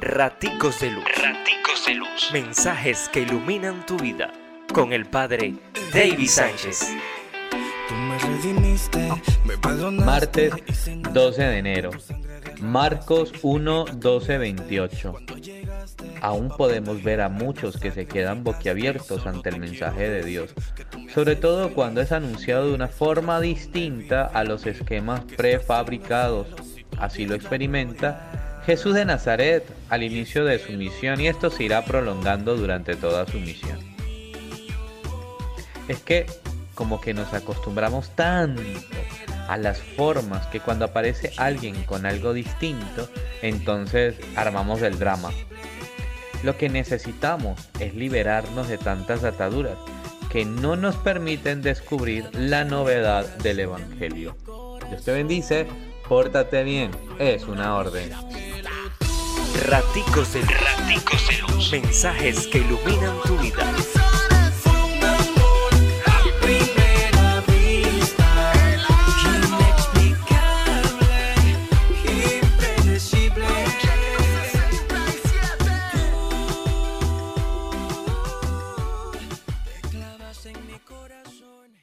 Raticos de Luz. Raticos de Luz. Mensajes que iluminan tu vida. Con el Padre David Sánchez. Martes 12 de enero. Marcos 1, 12, 28. Aún podemos ver a muchos que se quedan boquiabiertos ante el mensaje de Dios, sobre todo cuando es anunciado de una forma distinta a los esquemas prefabricados. Así lo experimenta Jesús de Nazaret al inicio de su misión y esto se irá prolongando durante toda su misión. Es que como que nos acostumbramos tanto a las formas que cuando aparece alguien con algo distinto, entonces armamos el drama. Lo que necesitamos es liberarnos de tantas ataduras que no nos permiten descubrir la novedad del Evangelio. Dios te bendice, pórtate bien, es una orden. Raticos de Luz. Raticos de Luz. Mensajes que iluminan tu vida.